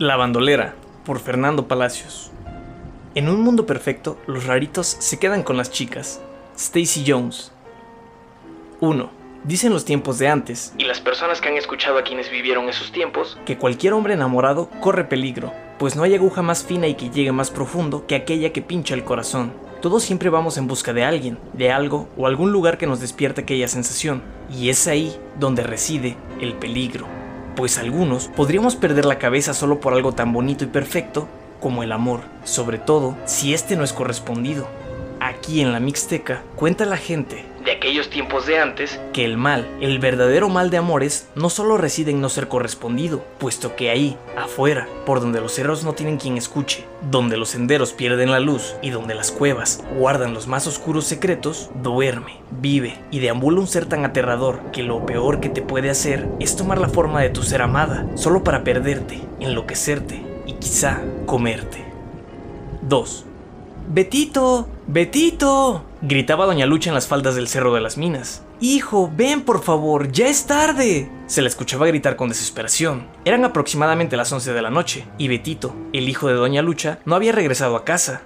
La bandolera, por Fernando Palacios. En un mundo perfecto, los raritos se quedan con las chicas. Stacy Jones. 1. Dicen los tiempos de antes, y las personas que han escuchado a quienes vivieron esos tiempos, que cualquier hombre enamorado corre peligro, pues no hay aguja más fina y que llegue más profundo que aquella que pincha el corazón. Todos siempre vamos en busca de alguien, de algo o algún lugar que nos despierte aquella sensación, y es ahí donde reside el peligro. Pues algunos podríamos perder la cabeza solo por algo tan bonito y perfecto como el amor, sobre todo si este no es correspondido. Aquí en la Mixteca cuenta la gente aquellos tiempos de antes que el mal, el verdadero mal de amores, no solo reside en no ser correspondido, puesto que ahí, afuera, por donde los cerros no tienen quien escuche, donde los senderos pierden la luz y donde las cuevas guardan los más oscuros secretos, duerme, vive y deambula un ser tan aterrador que lo peor que te puede hacer es tomar la forma de tu ser amada, solo para perderte, enloquecerte y quizá comerte. 2. Betito, Betito, gritaba doña Lucha en las faldas del Cerro de las Minas. Hijo, ven por favor, ya es tarde. Se la escuchaba gritar con desesperación. Eran aproximadamente las 11 de la noche, y Betito, el hijo de doña Lucha, no había regresado a casa.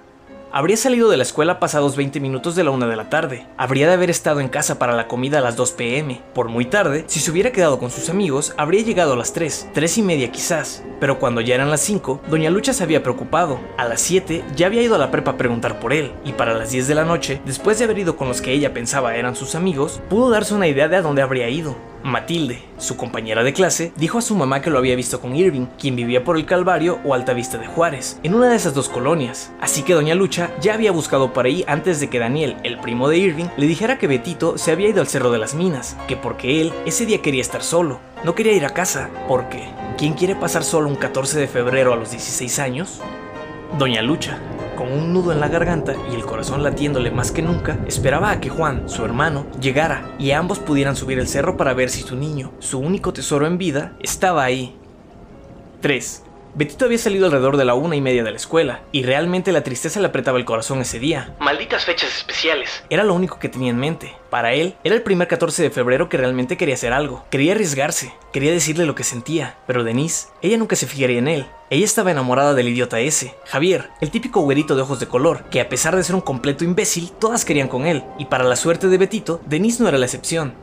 Habría salido de la escuela pasados 20 minutos de la una de la tarde. Habría de haber estado en casa para la comida a las 2 pm. Por muy tarde, si se hubiera quedado con sus amigos, habría llegado a las 3, 3 y media quizás. Pero cuando ya eran las 5, Doña Lucha se había preocupado. A las 7 ya había ido a la prepa a preguntar por él. Y para las 10 de la noche, después de haber ido con los que ella pensaba eran sus amigos, pudo darse una idea de a dónde habría ido. Matilde, su compañera de clase, dijo a su mamá que lo había visto con Irving, quien vivía por el Calvario o Altavista de Juárez, en una de esas dos colonias. Así que Doña Lucha ya había buscado por ahí antes de que Daniel, el primo de Irving, le dijera que Betito se había ido al Cerro de las Minas, que porque él ese día quería estar solo, no quería ir a casa, porque ¿quién quiere pasar solo un 14 de febrero a los 16 años? Doña Lucha, con un nudo en la garganta y el corazón latiéndole más que nunca, esperaba a que Juan, su hermano, llegara y ambos pudieran subir el cerro para ver si su niño, su único tesoro en vida, estaba ahí. 3. Betito había salido alrededor de la una y media de la escuela, y realmente la tristeza le apretaba el corazón ese día. Malditas fechas especiales. Era lo único que tenía en mente. Para él, era el primer 14 de febrero que realmente quería hacer algo. Quería arriesgarse, quería decirle lo que sentía. Pero Denise, ella nunca se fijaría en él. Ella estaba enamorada del idiota ese, Javier, el típico güerito de ojos de color, que a pesar de ser un completo imbécil, todas querían con él. Y para la suerte de Betito, Denise no era la excepción.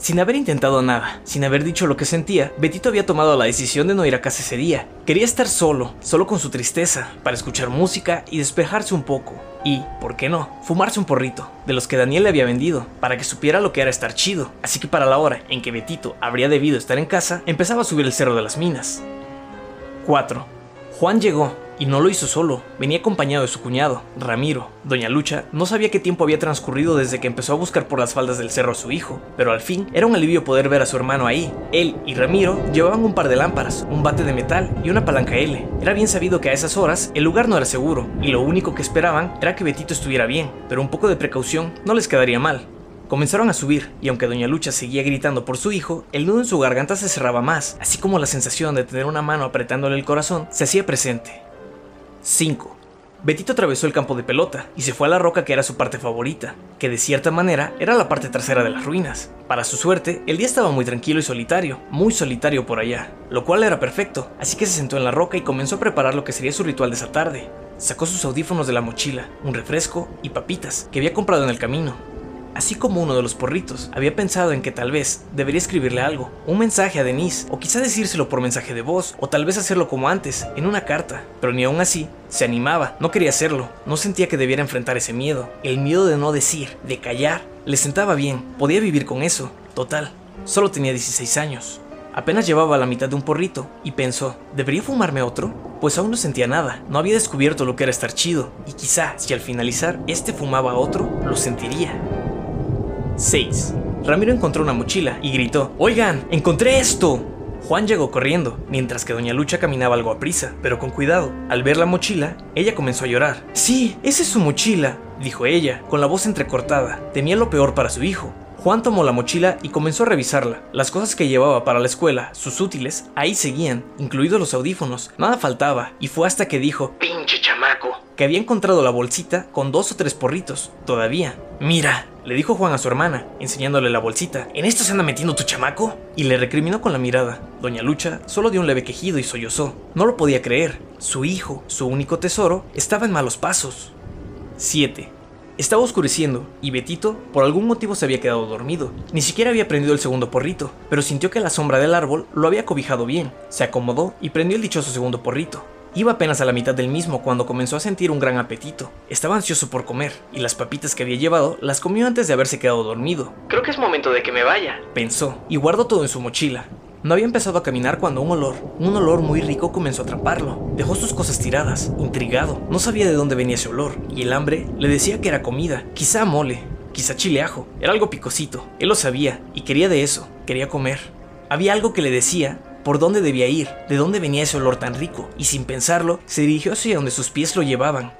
Sin haber intentado nada, sin haber dicho lo que sentía, Betito había tomado la decisión de no ir a casa ese día. Quería estar solo, solo con su tristeza, para escuchar música y despejarse un poco. Y, ¿por qué no?, fumarse un porrito, de los que Daniel le había vendido, para que supiera lo que era estar chido. Así que para la hora en que Betito habría debido estar en casa, empezaba a subir el cerro de las minas. 4. Juan llegó, y no lo hizo solo, venía acompañado de su cuñado, Ramiro. Doña Lucha no sabía qué tiempo había transcurrido desde que empezó a buscar por las faldas del cerro a su hijo, pero al fin era un alivio poder ver a su hermano ahí. Él y Ramiro llevaban un par de lámparas, un bate de metal y una palanca L. Era bien sabido que a esas horas el lugar no era seguro, y lo único que esperaban era que Betito estuviera bien, pero un poco de precaución no les quedaría mal. Comenzaron a subir, y aunque Doña Lucha seguía gritando por su hijo, el nudo en su garganta se cerraba más, así como la sensación de tener una mano apretándole el corazón se hacía presente. 5. Betito atravesó el campo de pelota y se fue a la roca que era su parte favorita, que de cierta manera era la parte trasera de las ruinas. Para su suerte, el día estaba muy tranquilo y solitario, muy solitario por allá, lo cual era perfecto, así que se sentó en la roca y comenzó a preparar lo que sería su ritual de esa tarde. Sacó sus audífonos de la mochila, un refresco y papitas que había comprado en el camino, Así como uno de los porritos, había pensado en que tal vez debería escribirle algo, un mensaje a Denise, o quizá decírselo por mensaje de voz, o tal vez hacerlo como antes, en una carta, pero ni aún así se animaba, no quería hacerlo, no sentía que debiera enfrentar ese miedo, el miedo de no decir, de callar, le sentaba bien, podía vivir con eso, total, solo tenía 16 años. Apenas llevaba la mitad de un porrito y pensó, ¿debería fumarme otro? Pues aún no sentía nada, no había descubierto lo que era estar chido, y quizá si al finalizar este fumaba otro, lo sentiría. 6. Ramiro encontró una mochila y gritó, Oigan, encontré esto. Juan llegó corriendo, mientras que Doña Lucha caminaba algo a prisa, pero con cuidado. Al ver la mochila, ella comenzó a llorar. Sí, esa es su mochila, dijo ella, con la voz entrecortada. Temía lo peor para su hijo. Juan tomó la mochila y comenzó a revisarla. Las cosas que llevaba para la escuela, sus útiles, ahí seguían, incluidos los audífonos. Nada faltaba, y fue hasta que dijo, pinche chamaco, que había encontrado la bolsita con dos o tres porritos, todavía. Mira, le dijo Juan a su hermana, enseñándole la bolsita. ¿En esto se anda metiendo tu chamaco? Y le recriminó con la mirada. Doña Lucha solo dio un leve quejido y sollozó. No lo podía creer. Su hijo, su único tesoro, estaba en malos pasos. 7. Estaba oscureciendo y Betito por algún motivo se había quedado dormido. Ni siquiera había prendido el segundo porrito, pero sintió que la sombra del árbol lo había cobijado bien. Se acomodó y prendió el dichoso segundo porrito. Iba apenas a la mitad del mismo cuando comenzó a sentir un gran apetito. Estaba ansioso por comer, y las papitas que había llevado las comió antes de haberse quedado dormido. Creo que es momento de que me vaya, pensó, y guardó todo en su mochila. No había empezado a caminar cuando un olor, un olor muy rico comenzó a atraparlo. Dejó sus cosas tiradas, intrigado. No sabía de dónde venía ese olor, y el hambre le decía que era comida, quizá mole, quizá chile ajo. Era algo picosito. Él lo sabía, y quería de eso, quería comer. Había algo que le decía por dónde debía ir, de dónde venía ese olor tan rico, y sin pensarlo, se dirigió hacia donde sus pies lo llevaban.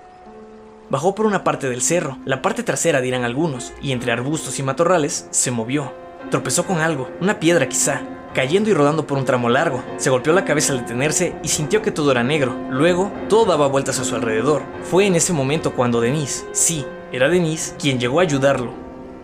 Bajó por una parte del cerro, la parte trasera dirán algunos, y entre arbustos y matorrales se movió. Tropezó con algo, una piedra quizá, cayendo y rodando por un tramo largo. Se golpeó la cabeza al detenerse y sintió que todo era negro. Luego, todo daba vueltas a su alrededor. Fue en ese momento cuando Denise, sí, era Denise, quien llegó a ayudarlo.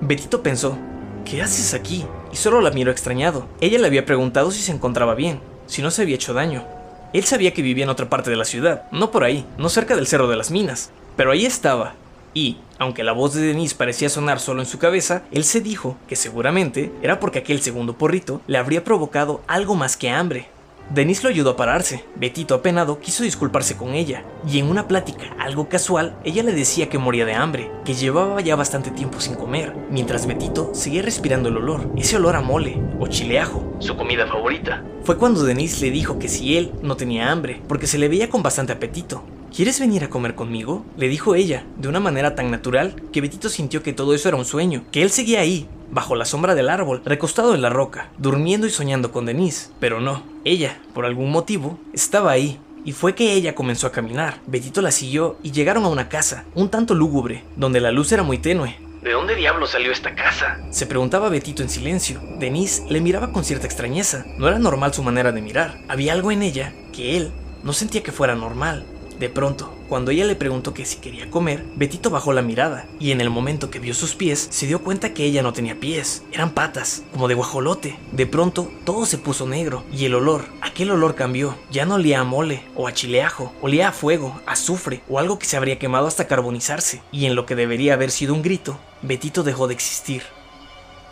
Betito pensó, ¿qué haces aquí? Y solo la miró extrañado. Ella le había preguntado si se encontraba bien, si no se había hecho daño. Él sabía que vivía en otra parte de la ciudad, no por ahí, no cerca del Cerro de las Minas. Pero ahí estaba, y, aunque la voz de Denise parecía sonar solo en su cabeza, él se dijo que seguramente era porque aquel segundo porrito le habría provocado algo más que hambre. Denise lo ayudó a pararse. Betito, apenado, quiso disculparse con ella, y en una plática algo casual, ella le decía que moría de hambre, que llevaba ya bastante tiempo sin comer, mientras Betito seguía respirando el olor, ese olor a mole o chileajo, su comida favorita. Fue cuando Denise le dijo que si él no tenía hambre, porque se le veía con bastante apetito, ¿Quieres venir a comer conmigo? Le dijo ella, de una manera tan natural que Betito sintió que todo eso era un sueño, que él seguía ahí, bajo la sombra del árbol, recostado en la roca, durmiendo y soñando con Denise. Pero no, ella, por algún motivo, estaba ahí. Y fue que ella comenzó a caminar. Betito la siguió y llegaron a una casa, un tanto lúgubre, donde la luz era muy tenue. ¿De dónde diablo salió esta casa? Se preguntaba Betito en silencio. Denise le miraba con cierta extrañeza. No era normal su manera de mirar. Había algo en ella que él no sentía que fuera normal. De pronto, cuando ella le preguntó que si quería comer, Betito bajó la mirada y en el momento que vio sus pies se dio cuenta que ella no tenía pies, eran patas, como de guajolote. De pronto todo se puso negro y el olor, aquel olor cambió, ya no olía a mole o a chileajo, olía a fuego, azufre o algo que se habría quemado hasta carbonizarse y en lo que debería haber sido un grito, Betito dejó de existir.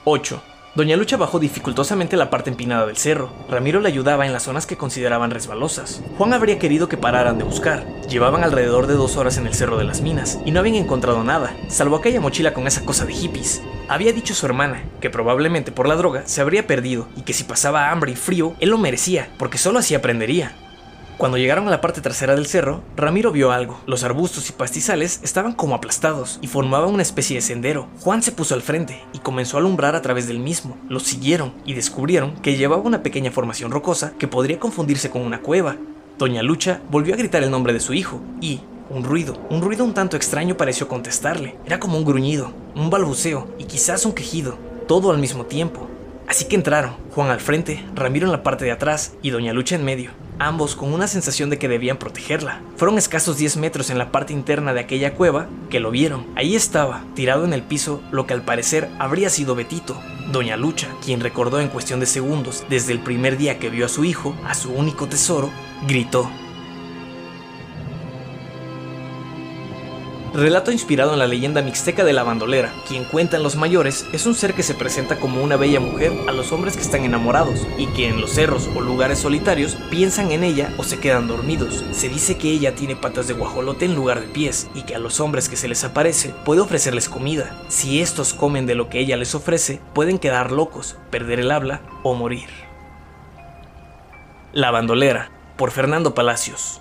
8. Doña Lucha bajó dificultosamente la parte empinada del cerro. Ramiro le ayudaba en las zonas que consideraban resbalosas. Juan habría querido que pararan de buscar. Llevaban alrededor de dos horas en el Cerro de las Minas y no habían encontrado nada, salvo aquella mochila con esa cosa de hippies. Había dicho su hermana que probablemente por la droga se habría perdido y que si pasaba hambre y frío, él lo merecía, porque solo así aprendería. Cuando llegaron a la parte trasera del cerro, Ramiro vio algo. Los arbustos y pastizales estaban como aplastados y formaban una especie de sendero. Juan se puso al frente y comenzó a alumbrar a través del mismo. Los siguieron y descubrieron que llevaba una pequeña formación rocosa que podría confundirse con una cueva. Doña Lucha volvió a gritar el nombre de su hijo y, un ruido, un ruido un tanto extraño pareció contestarle. Era como un gruñido, un balbuceo y quizás un quejido, todo al mismo tiempo. Así que entraron, Juan al frente, Ramiro en la parte de atrás y Doña Lucha en medio ambos con una sensación de que debían protegerla. Fueron escasos 10 metros en la parte interna de aquella cueva que lo vieron. Ahí estaba, tirado en el piso, lo que al parecer habría sido Betito. Doña Lucha, quien recordó en cuestión de segundos, desde el primer día que vio a su hijo, a su único tesoro, gritó. Relato inspirado en la leyenda mixteca de la bandolera. Quien cuentan los mayores es un ser que se presenta como una bella mujer a los hombres que están enamorados y que en los cerros o lugares solitarios piensan en ella o se quedan dormidos. Se dice que ella tiene patas de guajolote en lugar de pies y que a los hombres que se les aparece puede ofrecerles comida. Si estos comen de lo que ella les ofrece, pueden quedar locos, perder el habla o morir. La bandolera, por Fernando Palacios.